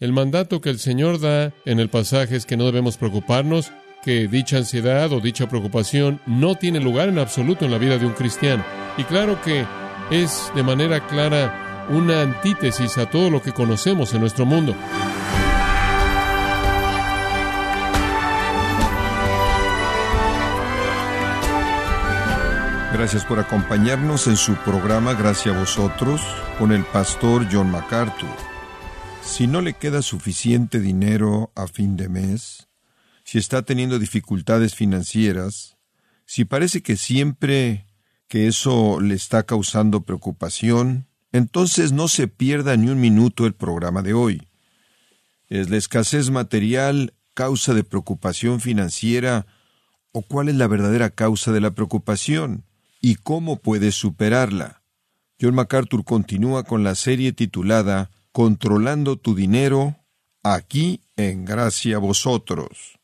El mandato que el Señor da en el pasaje es que no debemos preocuparnos, que dicha ansiedad o dicha preocupación no tiene lugar en absoluto en la vida de un cristiano. Y claro que es de manera clara una antítesis a todo lo que conocemos en nuestro mundo. Gracias por acompañarnos en su programa Gracias a vosotros con el pastor John MacArthur. Si no le queda suficiente dinero a fin de mes, si está teniendo dificultades financieras, si parece que siempre que eso le está causando preocupación, entonces no se pierda ni un minuto el programa de hoy. ¿Es la escasez material causa de preocupación financiera o cuál es la verdadera causa de la preocupación? y cómo puedes superarla. John MacArthur continúa con la serie titulada Controlando tu dinero, aquí en gracia a vosotros.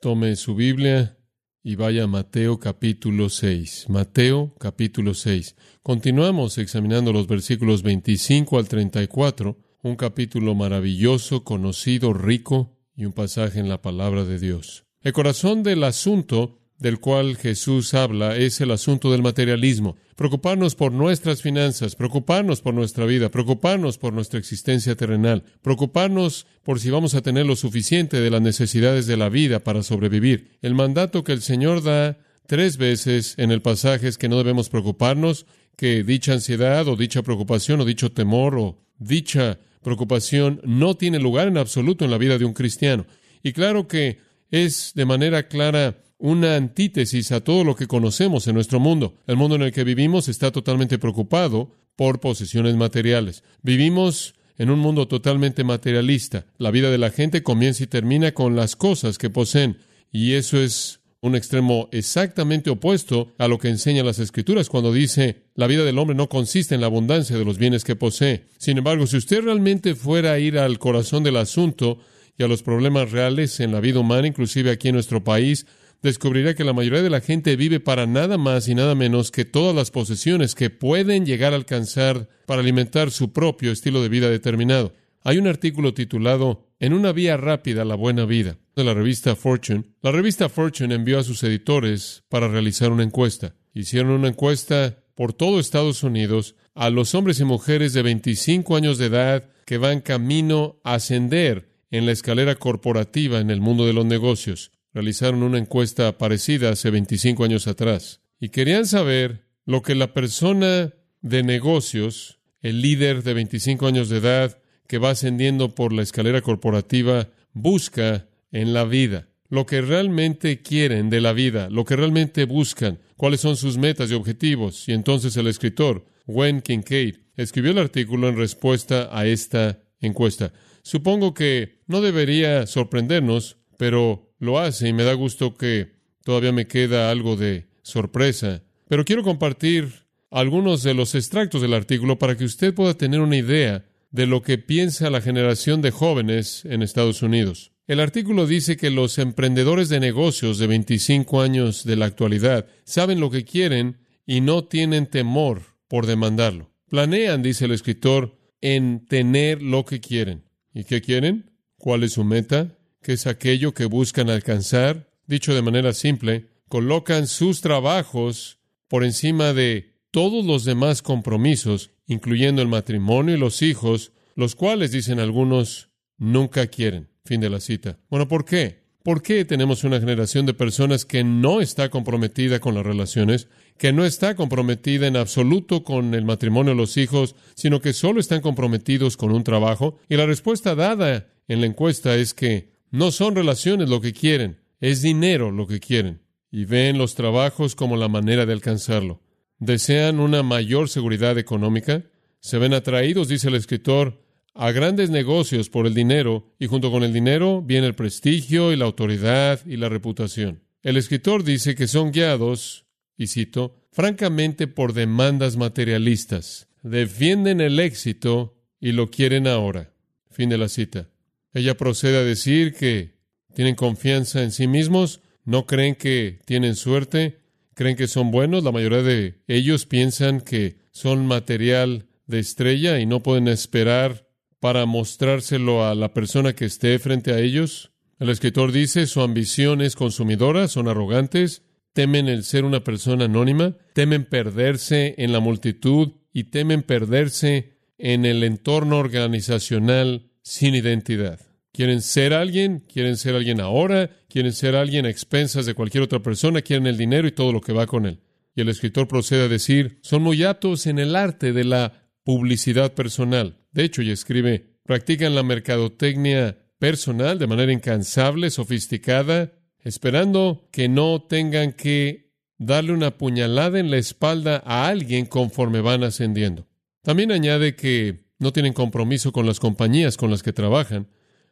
Tome su Biblia y vaya a Mateo capítulo 6. Mateo capítulo 6. Continuamos examinando los versículos 25 al 34, un capítulo maravilloso, conocido, rico y un pasaje en la palabra de Dios. El corazón del asunto del cual Jesús habla es el asunto del materialismo. Preocuparnos por nuestras finanzas, preocuparnos por nuestra vida, preocuparnos por nuestra existencia terrenal, preocuparnos por si vamos a tener lo suficiente de las necesidades de la vida para sobrevivir. El mandato que el Señor da tres veces en el pasaje es que no debemos preocuparnos, que dicha ansiedad o dicha preocupación o dicho temor o dicha preocupación no tiene lugar en absoluto en la vida de un cristiano. Y claro que es de manera clara una antítesis a todo lo que conocemos en nuestro mundo. El mundo en el que vivimos está totalmente preocupado por posesiones materiales. Vivimos en un mundo totalmente materialista. La vida de la gente comienza y termina con las cosas que poseen. Y eso es un extremo exactamente opuesto a lo que enseñan las Escrituras cuando dice la vida del hombre no consiste en la abundancia de los bienes que posee. Sin embargo, si usted realmente fuera a ir al corazón del asunto y a los problemas reales en la vida humana, inclusive aquí en nuestro país, descubrirá que la mayoría de la gente vive para nada más y nada menos que todas las posesiones que pueden llegar a alcanzar para alimentar su propio estilo de vida determinado. Hay un artículo titulado En una vía rápida la buena vida de la revista Fortune. La revista Fortune envió a sus editores para realizar una encuesta. Hicieron una encuesta por todo Estados Unidos a los hombres y mujeres de 25 años de edad que van camino a ascender en la escalera corporativa en el mundo de los negocios realizaron una encuesta parecida hace 25 años atrás y querían saber lo que la persona de negocios, el líder de 25 años de edad que va ascendiendo por la escalera corporativa, busca en la vida, lo que realmente quieren de la vida, lo que realmente buscan, cuáles son sus metas y objetivos. Y entonces el escritor, Wen Kincaid, escribió el artículo en respuesta a esta encuesta. Supongo que no debería sorprendernos, pero lo hace y me da gusto que todavía me queda algo de sorpresa. Pero quiero compartir algunos de los extractos del artículo para que usted pueda tener una idea de lo que piensa la generación de jóvenes en Estados Unidos. El artículo dice que los emprendedores de negocios de 25 años de la actualidad saben lo que quieren y no tienen temor por demandarlo. Planean, dice el escritor, en tener lo que quieren. ¿Y qué quieren? ¿Cuál es su meta? Que es aquello que buscan alcanzar. Dicho de manera simple, colocan sus trabajos por encima de todos los demás compromisos, incluyendo el matrimonio y los hijos, los cuales, dicen algunos, nunca quieren. Fin de la cita. Bueno, ¿por qué? ¿Por qué tenemos una generación de personas que no está comprometida con las relaciones, que no está comprometida en absoluto con el matrimonio los hijos, sino que solo están comprometidos con un trabajo? Y la respuesta dada en la encuesta es que no son relaciones lo que quieren, es dinero lo que quieren. Y ven los trabajos como la manera de alcanzarlo. Desean una mayor seguridad económica. Se ven atraídos, dice el escritor, a grandes negocios por el dinero, y junto con el dinero viene el prestigio y la autoridad y la reputación. El escritor dice que son guiados, y cito, francamente por demandas materialistas. Defienden el éxito y lo quieren ahora. Fin de la cita. Ella procede a decir que tienen confianza en sí mismos, no creen que tienen suerte, creen que son buenos, la mayoría de ellos piensan que son material de estrella y no pueden esperar para mostrárselo a la persona que esté frente a ellos. El escritor dice, su ambición es consumidora, son arrogantes, temen el ser una persona anónima, temen perderse en la multitud y temen perderse en el entorno organizacional sin identidad. Quieren ser alguien, quieren ser alguien ahora, quieren ser alguien a expensas de cualquier otra persona, quieren el dinero y todo lo que va con él. Y el escritor procede a decir, son muy aptos en el arte de la publicidad personal. De hecho, y escribe, practican la mercadotecnia personal de manera incansable, sofisticada, esperando que no tengan que darle una puñalada en la espalda a alguien conforme van ascendiendo. También añade que no tienen compromiso con las compañías con las que trabajan,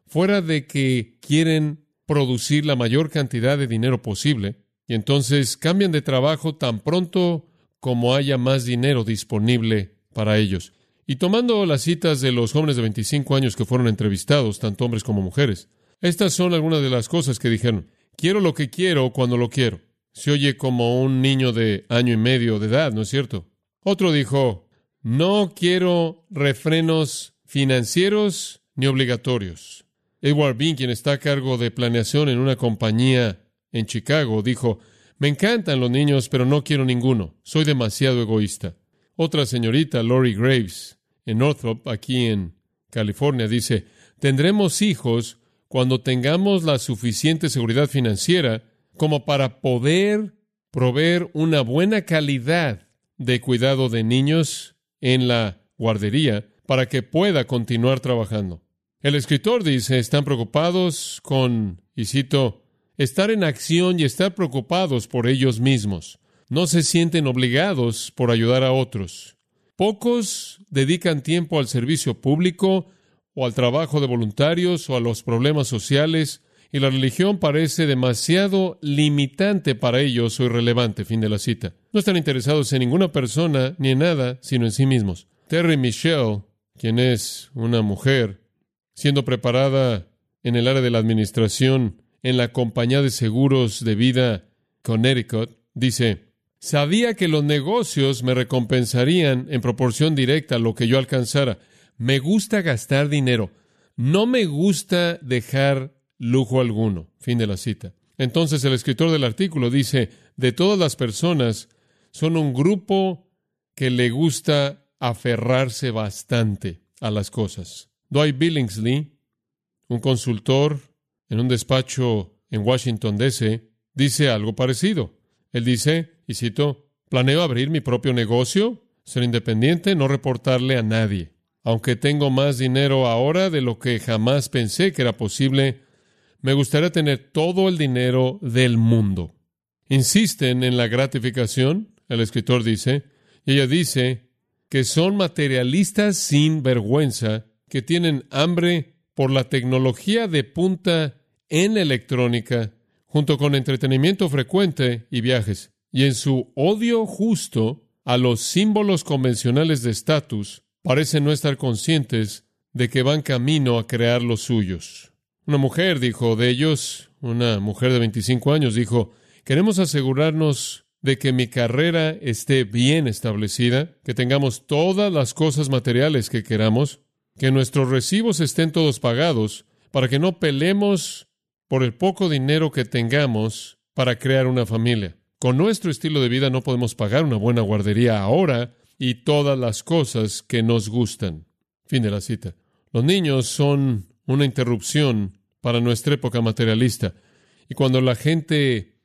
fuera de que quieren producir la mayor cantidad de dinero posible, y entonces cambian de trabajo tan pronto como haya más dinero disponible para ellos. Y tomando las citas de los jóvenes de 25 años que fueron entrevistados, tanto hombres como mujeres, estas son algunas de las cosas que dijeron. Quiero lo que quiero cuando lo quiero. Se oye como un niño de año y medio de edad, ¿no es cierto? Otro dijo, no quiero refrenos financieros ni obligatorios. Edward Bean, quien está a cargo de planeación en una compañía en Chicago, dijo, me encantan los niños, pero no quiero ninguno. Soy demasiado egoísta. Otra señorita, Lori Graves, en Northrop, aquí en California, dice, tendremos hijos cuando tengamos la suficiente seguridad financiera como para poder proveer una buena calidad de cuidado de niños en la guardería para que pueda continuar trabajando. El escritor dice, están preocupados con, y cito, estar en acción y estar preocupados por ellos mismos. No se sienten obligados por ayudar a otros. Pocos dedican tiempo al servicio público o al trabajo de voluntarios o a los problemas sociales y la religión parece demasiado limitante para ellos o irrelevante. Fin de la cita. No están interesados en ninguna persona ni en nada, sino en sí mismos. Terry Michelle, quien es una mujer, siendo preparada en el área de la administración en la compañía de seguros de vida Connecticut, dice, sabía que los negocios me recompensarían en proporción directa a lo que yo alcanzara. Me gusta gastar dinero. No me gusta dejar lujo alguno. Fin de la cita. Entonces el escritor del artículo dice, de todas las personas, son un grupo que le gusta aferrarse bastante a las cosas. Dwight Billingsley, un consultor en un despacho en Washington, D.C., dice algo parecido. Él dice, y cito, planeo abrir mi propio negocio, ser independiente, no reportarle a nadie. Aunque tengo más dinero ahora de lo que jamás pensé que era posible, me gustaría tener todo el dinero del mundo. Insisten en la gratificación, el escritor dice, y ella dice que son materialistas sin vergüenza que tienen hambre por la tecnología de punta en electrónica, junto con entretenimiento frecuente y viajes, y en su odio justo a los símbolos convencionales de estatus, parecen no estar conscientes de que van camino a crear los suyos. Una mujer dijo de ellos, una mujer de 25 años dijo, queremos asegurarnos de que mi carrera esté bien establecida, que tengamos todas las cosas materiales que queramos, que nuestros recibos estén todos pagados, para que no pelemos por el poco dinero que tengamos para crear una familia. Con nuestro estilo de vida no podemos pagar una buena guardería ahora y todas las cosas que nos gustan. Fin de la cita. Los niños son una interrupción para nuestra época materialista. Y cuando la gente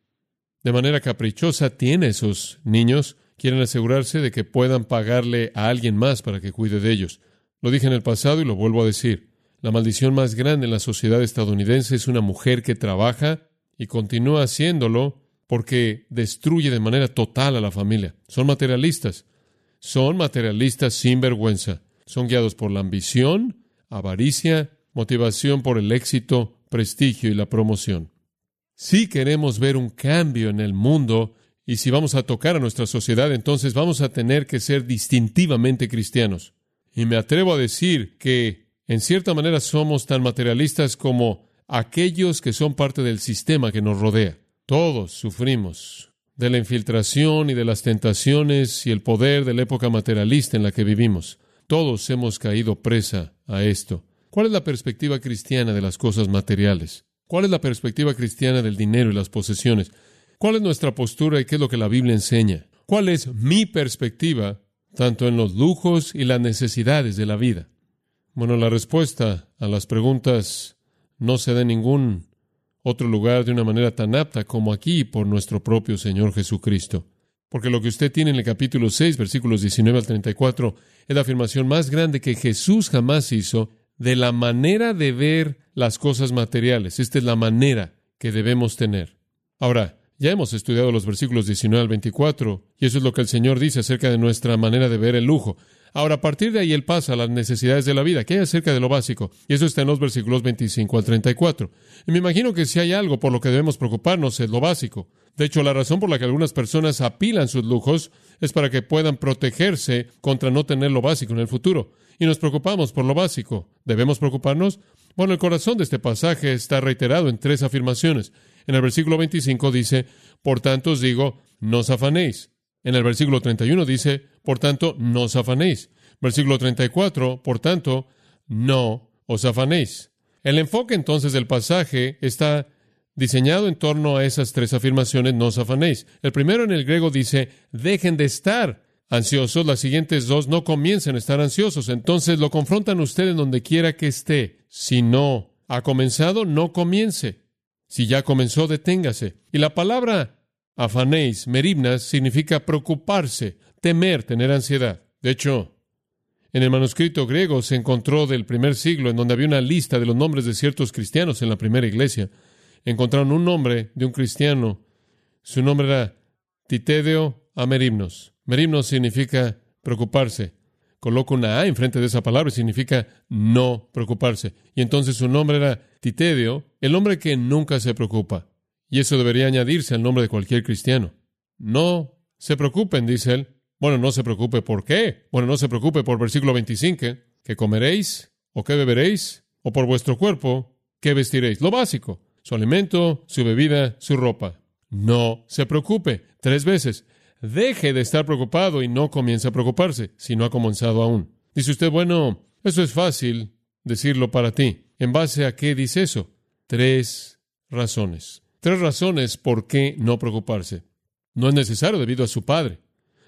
de manera caprichosa tiene esos niños, quieren asegurarse de que puedan pagarle a alguien más para que cuide de ellos. Lo dije en el pasado y lo vuelvo a decir. La maldición más grande en la sociedad estadounidense es una mujer que trabaja y continúa haciéndolo porque destruye de manera total a la familia. Son materialistas. Son materialistas sin vergüenza. Son guiados por la ambición, avaricia, motivación por el éxito, prestigio y la promoción. Si queremos ver un cambio en el mundo y si vamos a tocar a nuestra sociedad, entonces vamos a tener que ser distintivamente cristianos. Y me atrevo a decir que, en cierta manera, somos tan materialistas como aquellos que son parte del sistema que nos rodea. Todos sufrimos de la infiltración y de las tentaciones y el poder de la época materialista en la que vivimos. Todos hemos caído presa a esto. ¿Cuál es la perspectiva cristiana de las cosas materiales? ¿Cuál es la perspectiva cristiana del dinero y las posesiones? ¿Cuál es nuestra postura y qué es lo que la Biblia enseña? ¿Cuál es mi perspectiva tanto en los lujos y las necesidades de la vida? Bueno, la respuesta a las preguntas no se da en ningún otro lugar de una manera tan apta como aquí por nuestro propio Señor Jesucristo. Porque lo que usted tiene en el capítulo 6, versículos 19 al 34, es la afirmación más grande que Jesús jamás hizo de la manera de ver las cosas materiales. Esta es la manera que debemos tener. Ahora, ya hemos estudiado los versículos 19 al 24, y eso es lo que el Señor dice acerca de nuestra manera de ver el lujo. Ahora, a partir de ahí, Él pasa a las necesidades de la vida, que hay acerca de lo básico, y eso está en los versículos 25 al 34. Y me imagino que si hay algo por lo que debemos preocuparnos es lo básico. De hecho, la razón por la que algunas personas apilan sus lujos es para que puedan protegerse contra no tener lo básico en el futuro. Y nos preocupamos por lo básico. ¿Debemos preocuparnos? Bueno, el corazón de este pasaje está reiterado en tres afirmaciones. En el versículo 25 dice, por tanto os digo, no os afanéis. En el versículo 31 dice, por tanto, no os afanéis. Versículo 34, por tanto, no os afanéis. El enfoque entonces del pasaje está diseñado en torno a esas tres afirmaciones, no os afanéis. El primero en el griego dice, dejen de estar ansiosos. Las siguientes dos no comiencen a estar ansiosos. Entonces lo confrontan ustedes donde quiera que esté. Si no ha comenzado, no comience. Si ya comenzó, deténgase. Y la palabra afanéis, meribnas, significa preocuparse, temer, tener ansiedad. De hecho, en el manuscrito griego se encontró del primer siglo, en donde había una lista de los nombres de ciertos cristianos en la primera iglesia. Encontraron un nombre de un cristiano. Su nombre era Titedeo Ameribnos. Merimnos significa preocuparse. Coloco una A enfrente de esa palabra y significa no preocuparse. Y entonces su nombre era Titedeo, el hombre que nunca se preocupa. Y eso debería añadirse al nombre de cualquier cristiano. No se preocupen, dice él. Bueno, no se preocupe por qué. Bueno, no se preocupe por versículo 25, que comeréis o qué beberéis, o por vuestro cuerpo, qué vestiréis. Lo básico, su alimento, su bebida, su ropa. No se preocupe. Tres veces. Deje de estar preocupado y no comience a preocuparse si no ha comenzado aún. Dice usted, bueno, eso es fácil decirlo para ti. ¿En base a qué dice eso? Tres razones. Tres razones por qué no preocuparse. No es necesario debido a su padre.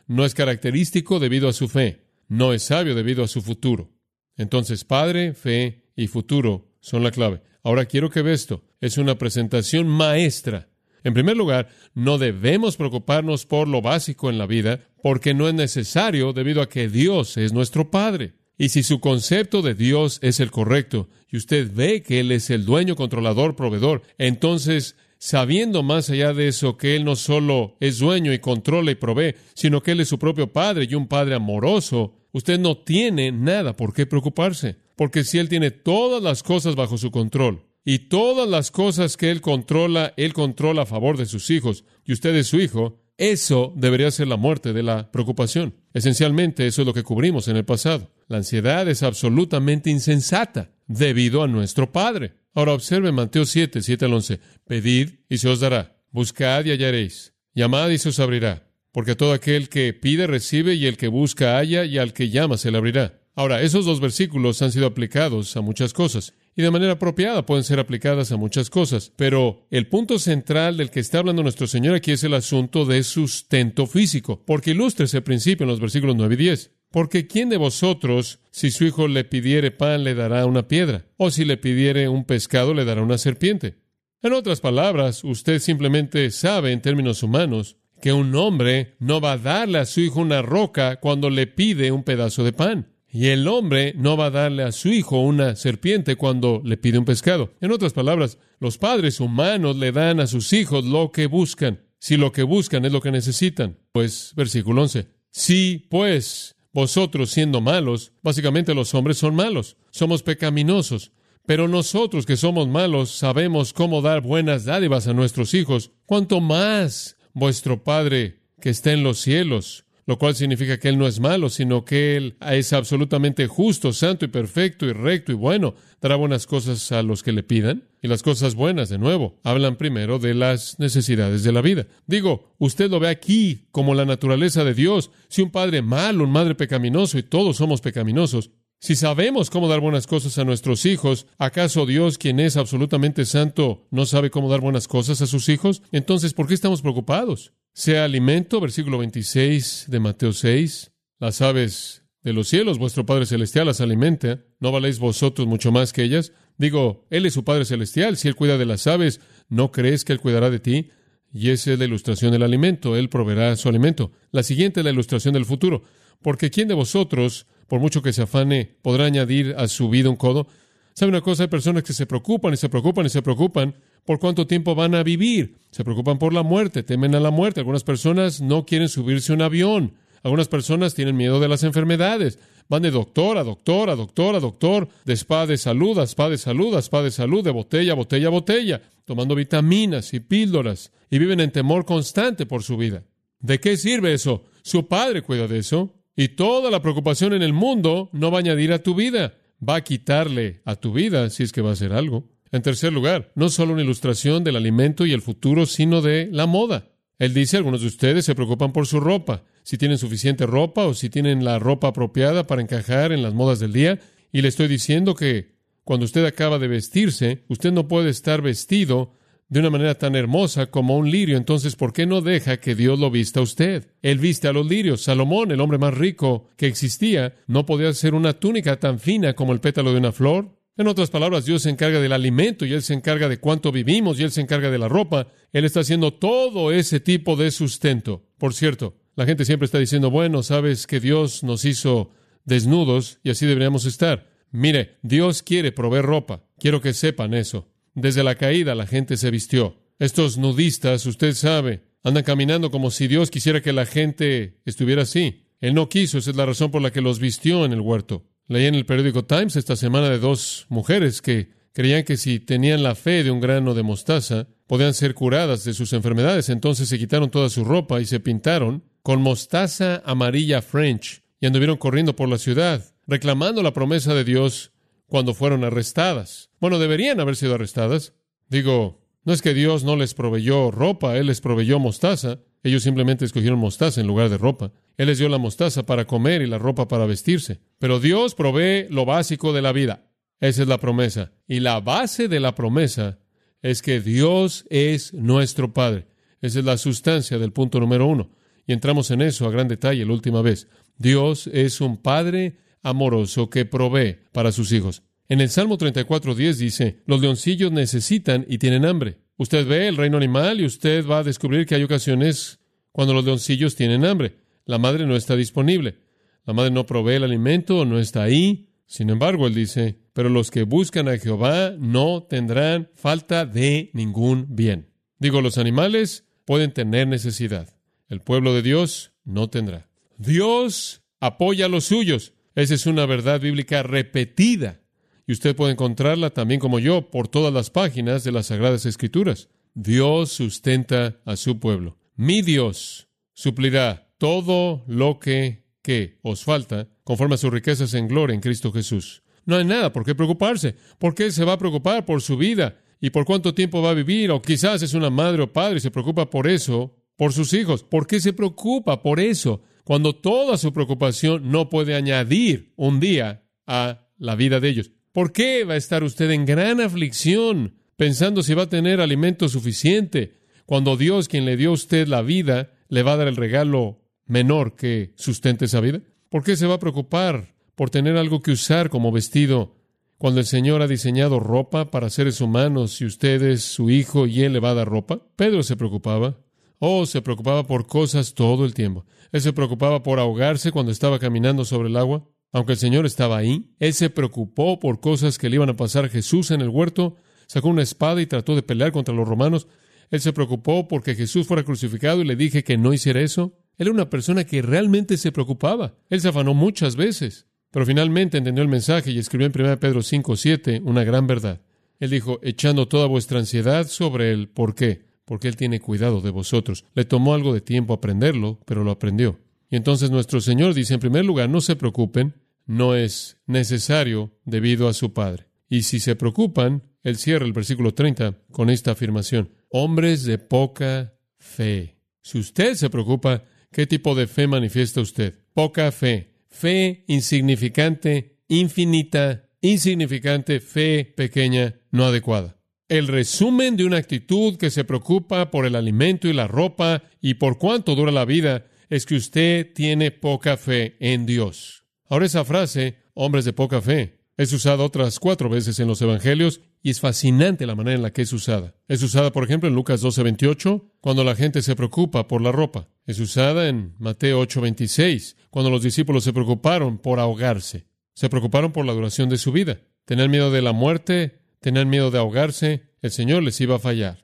No es característico debido a su fe. No es sabio debido a su futuro. Entonces, padre, fe y futuro son la clave. Ahora quiero que vea esto. Es una presentación maestra en primer lugar, no debemos preocuparnos por lo básico en la vida, porque no es necesario debido a que Dios es nuestro Padre. Y si su concepto de Dios es el correcto, y usted ve que Él es el dueño, controlador, proveedor, entonces, sabiendo más allá de eso que Él no solo es dueño y controla y provee, sino que Él es su propio Padre y un Padre amoroso, usted no tiene nada por qué preocuparse, porque si Él tiene todas las cosas bajo su control, y todas las cosas que Él controla, Él controla a favor de sus hijos, y usted es su hijo, eso debería ser la muerte de la preocupación. Esencialmente, eso es lo que cubrimos en el pasado. La ansiedad es absolutamente insensata debido a nuestro Padre. Ahora observe Mateo 7, 7 al 11. Pedid y se os dará. Buscad y hallaréis. Llamad y se os abrirá. Porque todo aquel que pide recibe y el que busca halla y al que llama se le abrirá. Ahora, esos dos versículos han sido aplicados a muchas cosas y de manera apropiada pueden ser aplicadas a muchas cosas. Pero el punto central del que está hablando nuestro Señor aquí es el asunto de sustento físico, porque ilustra ese principio en los versículos 9 y 10. Porque ¿quién de vosotros, si su hijo le pidiere pan, le dará una piedra? O si le pidiere un pescado, le dará una serpiente? En otras palabras, usted simplemente sabe, en términos humanos, que un hombre no va a darle a su hijo una roca cuando le pide un pedazo de pan. Y el hombre no va a darle a su hijo una serpiente cuando le pide un pescado. En otras palabras, los padres humanos le dan a sus hijos lo que buscan, si lo que buscan es lo que necesitan. Pues, versículo 11. Si, pues, vosotros siendo malos, básicamente los hombres son malos, somos pecaminosos, pero nosotros que somos malos sabemos cómo dar buenas dádivas a nuestros hijos, cuanto más vuestro Padre que está en los cielos lo cual significa que Él no es malo, sino que Él es absolutamente justo, santo y perfecto y recto y bueno. Dará buenas cosas a los que le pidan. Y las cosas buenas, de nuevo, hablan primero de las necesidades de la vida. Digo, usted lo ve aquí como la naturaleza de Dios. Si un padre malo, un madre pecaminoso, y todos somos pecaminosos, si sabemos cómo dar buenas cosas a nuestros hijos, ¿acaso Dios, quien es absolutamente santo, no sabe cómo dar buenas cosas a sus hijos? Entonces, ¿por qué estamos preocupados? Sea alimento, versículo 26 de Mateo 6, las aves de los cielos, vuestro Padre Celestial las alimenta, ¿no valéis vosotros mucho más que ellas? Digo, Él es su Padre Celestial, si Él cuida de las aves, ¿no crees que Él cuidará de ti? Y esa es la ilustración del alimento, Él proveerá su alimento. La siguiente es la ilustración del futuro, porque ¿quién de vosotros por mucho que se afane, podrá añadir a su vida un codo. ¿Sabe una cosa? Hay personas que se preocupan y se preocupan y se preocupan por cuánto tiempo van a vivir. Se preocupan por la muerte, temen a la muerte. Algunas personas no quieren subirse a un avión. Algunas personas tienen miedo de las enfermedades. Van de doctor a doctor, a doctor, a doctor, de spa de salud, a spa de salud, a spa de salud, de botella botella botella, tomando vitaminas y píldoras, y viven en temor constante por su vida. ¿De qué sirve eso? Su padre cuida de eso. Y toda la preocupación en el mundo no va a añadir a tu vida, va a quitarle a tu vida si es que va a hacer algo. En tercer lugar, no solo una ilustración del alimento y el futuro, sino de la moda. Él dice, algunos de ustedes se preocupan por su ropa, si tienen suficiente ropa o si tienen la ropa apropiada para encajar en las modas del día. Y le estoy diciendo que cuando usted acaba de vestirse, usted no puede estar vestido de una manera tan hermosa como un lirio, entonces ¿por qué no deja que Dios lo vista a usted? Él viste a los lirios. Salomón, el hombre más rico que existía, no podía hacer una túnica tan fina como el pétalo de una flor. En otras palabras, Dios se encarga del alimento y Él se encarga de cuánto vivimos y Él se encarga de la ropa. Él está haciendo todo ese tipo de sustento. Por cierto, la gente siempre está diciendo, bueno, sabes que Dios nos hizo desnudos y así deberíamos estar. Mire, Dios quiere proveer ropa. Quiero que sepan eso. Desde la caída la gente se vistió. Estos nudistas, usted sabe, andan caminando como si Dios quisiera que la gente estuviera así. Él no quiso, esa es la razón por la que los vistió en el huerto. Leí en el periódico Times esta semana de dos mujeres que creían que si tenían la fe de un grano de mostaza, podían ser curadas de sus enfermedades. Entonces se quitaron toda su ropa y se pintaron con mostaza amarilla French y anduvieron corriendo por la ciudad, reclamando la promesa de Dios cuando fueron arrestadas. Bueno, deberían haber sido arrestadas. Digo, no es que Dios no les proveyó ropa, Él les proveyó mostaza. Ellos simplemente escogieron mostaza en lugar de ropa. Él les dio la mostaza para comer y la ropa para vestirse. Pero Dios provee lo básico de la vida. Esa es la promesa. Y la base de la promesa es que Dios es nuestro Padre. Esa es la sustancia del punto número uno. Y entramos en eso a gran detalle la última vez. Dios es un Padre amoroso que provee para sus hijos. En el Salmo 34.10 dice, los leoncillos necesitan y tienen hambre. Usted ve el reino animal y usted va a descubrir que hay ocasiones cuando los leoncillos tienen hambre. La madre no está disponible. La madre no provee el alimento, no está ahí. Sin embargo, él dice, pero los que buscan a Jehová no tendrán falta de ningún bien. Digo, los animales pueden tener necesidad. El pueblo de Dios no tendrá. Dios apoya a los suyos. Esa es una verdad bíblica repetida. Y usted puede encontrarla también como yo por todas las páginas de las Sagradas Escrituras. Dios sustenta a su pueblo. Mi Dios suplirá todo lo que, que os falta conforme a sus riquezas en gloria en Cristo Jesús. No hay nada por qué preocuparse. ¿Por qué se va a preocupar por su vida y por cuánto tiempo va a vivir? O quizás es una madre o padre y se preocupa por eso, por sus hijos. ¿Por qué se preocupa por eso? Cuando toda su preocupación no puede añadir un día a la vida de ellos. ¿Por qué va a estar usted en gran aflicción pensando si va a tener alimento suficiente cuando Dios, quien le dio a usted la vida, le va a dar el regalo menor que sustente esa vida? ¿Por qué se va a preocupar por tener algo que usar como vestido cuando el Señor ha diseñado ropa para seres humanos y usted es su hijo y Él le va a dar ropa? Pedro se preocupaba. Oh, se preocupaba por cosas todo el tiempo. Él se preocupaba por ahogarse cuando estaba caminando sobre el agua, aunque el Señor estaba ahí. Él se preocupó por cosas que le iban a pasar a Jesús en el huerto. Sacó una espada y trató de pelear contra los romanos. Él se preocupó porque Jesús fuera crucificado y le dije que no hiciera eso. Él era una persona que realmente se preocupaba. Él se afanó muchas veces, pero finalmente entendió el mensaje y escribió en 1 Pedro 5, 7 una gran verdad. Él dijo, echando toda vuestra ansiedad sobre él. ¿Por qué? Porque Él tiene cuidado de vosotros. Le tomó algo de tiempo aprenderlo, pero lo aprendió. Y entonces nuestro Señor dice, en primer lugar, no se preocupen, no es necesario debido a su Padre. Y si se preocupan, Él cierra el versículo 30 con esta afirmación, hombres de poca fe. Si usted se preocupa, ¿qué tipo de fe manifiesta usted? Poca fe. Fe insignificante, infinita, insignificante, fe pequeña, no adecuada. El resumen de una actitud que se preocupa por el alimento y la ropa y por cuánto dura la vida es que usted tiene poca fe en Dios. Ahora esa frase, hombres de poca fe, es usada otras cuatro veces en los Evangelios y es fascinante la manera en la que es usada. Es usada, por ejemplo, en Lucas 12:28, cuando la gente se preocupa por la ropa. Es usada en Mateo 8:26, cuando los discípulos se preocuparon por ahogarse. Se preocuparon por la duración de su vida. Tenían miedo de la muerte, tenían miedo de ahogarse. El Señor les iba a fallar.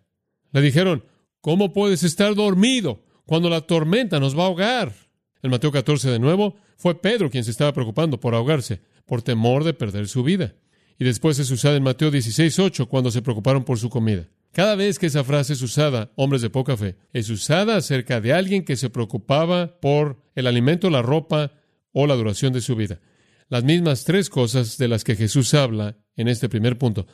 Le dijeron, ¿cómo puedes estar dormido cuando la tormenta nos va a ahogar? En Mateo 14 de nuevo, fue Pedro quien se estaba preocupando por ahogarse, por temor de perder su vida. Y después es usada en Mateo 16, 8, cuando se preocuparon por su comida. Cada vez que esa frase es usada, hombres de poca fe, es usada acerca de alguien que se preocupaba por el alimento, la ropa o la duración de su vida. Las mismas tres cosas de las que Jesús habla en este primer punto.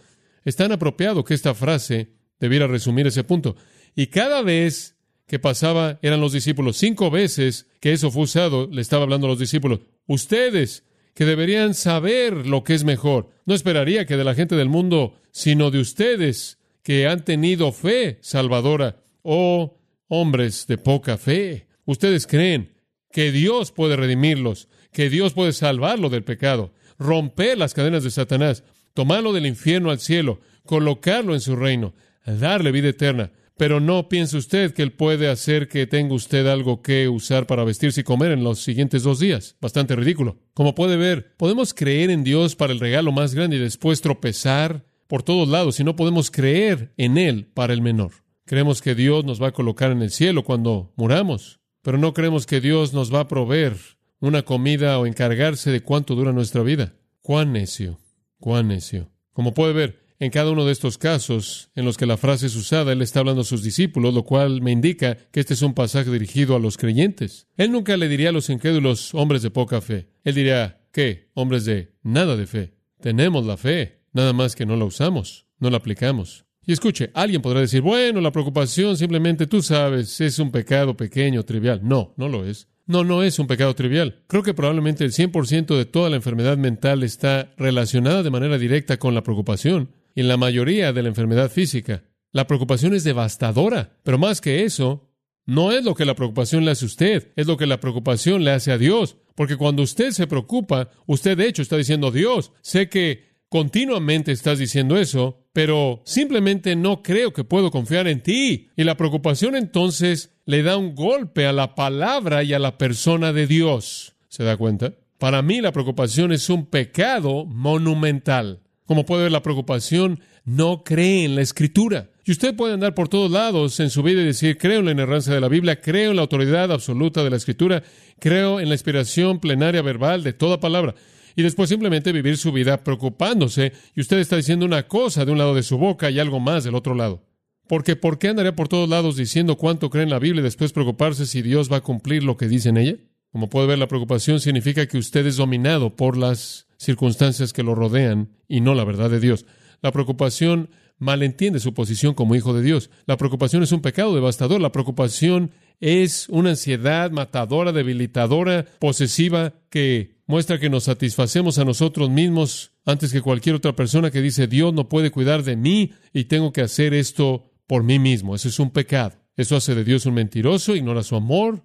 Es tan apropiado que esta frase debiera resumir ese punto. Y cada vez que pasaba eran los discípulos. Cinco veces que eso fue usado, le estaba hablando a los discípulos. Ustedes, que deberían saber lo que es mejor. No esperaría que de la gente del mundo, sino de ustedes, que han tenido fe salvadora. Oh, hombres de poca fe. Ustedes creen que Dios puede redimirlos, que Dios puede salvarlo del pecado, romper las cadenas de Satanás, tomarlo del infierno al cielo, colocarlo en su reino, darle vida eterna. Pero no piense usted que Él puede hacer que tenga usted algo que usar para vestirse y comer en los siguientes dos días. Bastante ridículo. Como puede ver, podemos creer en Dios para el regalo más grande y después tropezar por todos lados y no podemos creer en Él para el menor. Creemos que Dios nos va a colocar en el cielo cuando muramos, pero no creemos que Dios nos va a proveer una comida o encargarse de cuánto dura nuestra vida. Cuán necio, cuán necio. Como puede ver, en cada uno de estos casos en los que la frase es usada, Él está hablando a sus discípulos, lo cual me indica que este es un pasaje dirigido a los creyentes. Él nunca le diría a los incrédulos hombres de poca fe. Él diría, ¿qué? Hombres de nada de fe. Tenemos la fe, nada más que no la usamos, no la aplicamos. Y escuche, alguien podrá decir, bueno, la preocupación simplemente, tú sabes, es un pecado pequeño, trivial. No, no lo es. No, no es un pecado trivial. Creo que probablemente el 100% de toda la enfermedad mental está relacionada de manera directa con la preocupación y en la mayoría de la enfermedad física. La preocupación es devastadora, pero más que eso, no es lo que la preocupación le hace a usted, es lo que la preocupación le hace a Dios. Porque cuando usted se preocupa, usted de hecho está diciendo, Dios, sé que continuamente estás diciendo eso, pero simplemente no creo que puedo confiar en ti. Y la preocupación entonces le da un golpe a la palabra y a la persona de Dios. ¿Se da cuenta? Para mí la preocupación es un pecado monumental. Como puede ver, la preocupación no cree en la escritura. Y usted puede andar por todos lados en su vida y decir, creo en la inerrancia de la Biblia, creo en la autoridad absoluta de la escritura, creo en la inspiración plenaria verbal de toda palabra. Y después simplemente vivir su vida preocupándose y usted está diciendo una cosa de un lado de su boca y algo más del otro lado. Porque ¿por qué andaría por todos lados diciendo cuánto cree en la Biblia y después preocuparse si Dios va a cumplir lo que dice en ella? Como puede ver, la preocupación significa que usted es dominado por las circunstancias que lo rodean y no la verdad de Dios. La preocupación malentiende su posición como hijo de Dios. La preocupación es un pecado devastador. La preocupación es una ansiedad matadora, debilitadora, posesiva, que muestra que nos satisfacemos a nosotros mismos antes que cualquier otra persona que dice Dios no puede cuidar de mí y tengo que hacer esto por mí mismo. Eso es un pecado. Eso hace de Dios un mentiroso, ignora su amor,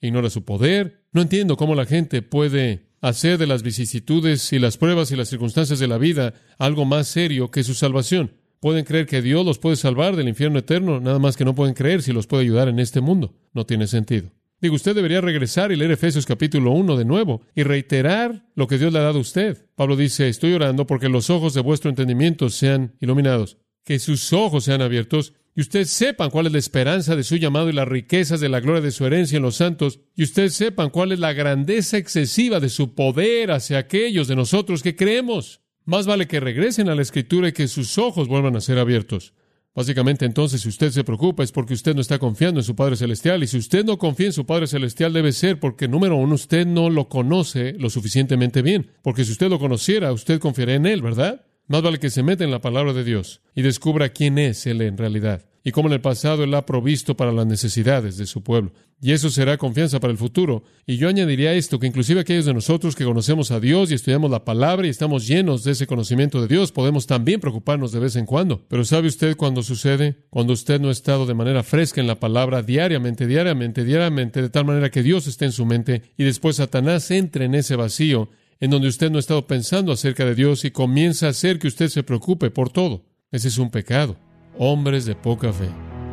ignora su poder. No entiendo cómo la gente puede hacer de las vicisitudes y las pruebas y las circunstancias de la vida algo más serio que su salvación. Pueden creer que Dios los puede salvar del infierno eterno, nada más que no pueden creer si los puede ayudar en este mundo. No tiene sentido. Digo, usted debería regresar y leer Efesios capítulo 1 de nuevo y reiterar lo que Dios le ha dado a usted. Pablo dice, estoy orando porque los ojos de vuestro entendimiento sean iluminados, que sus ojos sean abiertos y ustedes sepan cuál es la esperanza de su llamado y las riquezas de la gloria de su herencia en los santos, y ustedes sepan cuál es la grandeza excesiva de su poder hacia aquellos de nosotros que creemos. Más vale que regresen a la escritura y que sus ojos vuelvan a ser abiertos. Básicamente entonces, si usted se preocupa es porque usted no está confiando en su Padre Celestial. Y si usted no confía en su Padre Celestial debe ser porque, número uno, usted no lo conoce lo suficientemente bien. Porque si usted lo conociera, usted confiaría en Él, ¿verdad? Más vale que se meta en la palabra de Dios y descubra quién es Él en realidad y cómo en el pasado Él ha provisto para las necesidades de su pueblo. Y eso será confianza para el futuro. Y yo añadiría esto, que inclusive aquellos de nosotros que conocemos a Dios y estudiamos la palabra y estamos llenos de ese conocimiento de Dios, podemos también preocuparnos de vez en cuando. Pero ¿sabe usted cuándo sucede? Cuando usted no ha estado de manera fresca en la palabra diariamente, diariamente, diariamente, de tal manera que Dios esté en su mente y después Satanás entre en ese vacío en donde usted no ha estado pensando acerca de Dios y comienza a hacer que usted se preocupe por todo. Ese es un pecado. Hombres de poca fe.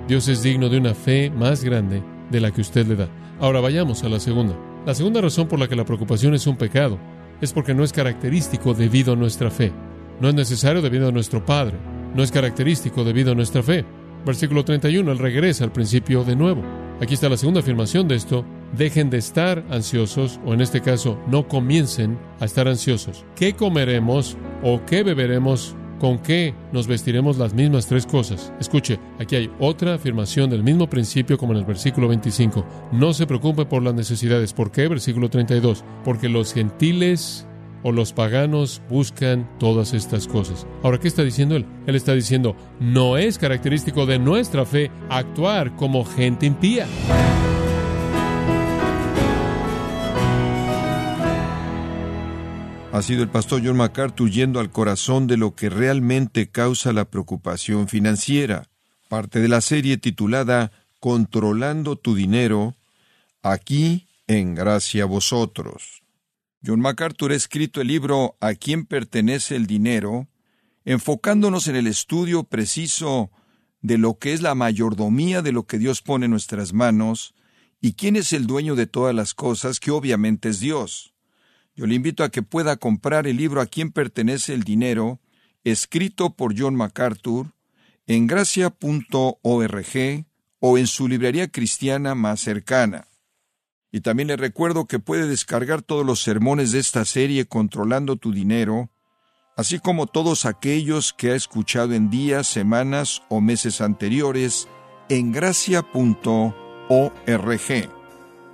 Dios es digno de una fe más grande de la que usted le da. Ahora vayamos a la segunda. La segunda razón por la que la preocupación es un pecado es porque no es característico debido a nuestra fe. No es necesario debido a nuestro Padre. No es característico debido a nuestra fe. Versículo 31, Él regresa al principio de nuevo. Aquí está la segunda afirmación de esto. Dejen de estar ansiosos, o en este caso, no comiencen a estar ansiosos. ¿Qué comeremos o qué beberemos? ¿Con qué nos vestiremos las mismas tres cosas? Escuche, aquí hay otra afirmación del mismo principio como en el versículo 25. No se preocupe por las necesidades. ¿Por qué? Versículo 32. Porque los gentiles o los paganos buscan todas estas cosas. Ahora, ¿qué está diciendo él? Él está diciendo, no es característico de nuestra fe actuar como gente impía. Ha sido el pastor John MacArthur yendo al corazón de lo que realmente causa la preocupación financiera, parte de la serie titulada Controlando tu dinero, aquí en gracia a vosotros. John MacArthur ha escrito el libro A quién pertenece el dinero, enfocándonos en el estudio preciso de lo que es la mayordomía de lo que Dios pone en nuestras manos y quién es el dueño de todas las cosas, que obviamente es Dios. Yo le invito a que pueda comprar el libro A quién pertenece el dinero, escrito por John MacArthur, en gracia.org o en su librería cristiana más cercana. Y también le recuerdo que puede descargar todos los sermones de esta serie Controlando tu Dinero, así como todos aquellos que ha escuchado en días, semanas o meses anteriores en gracia.org.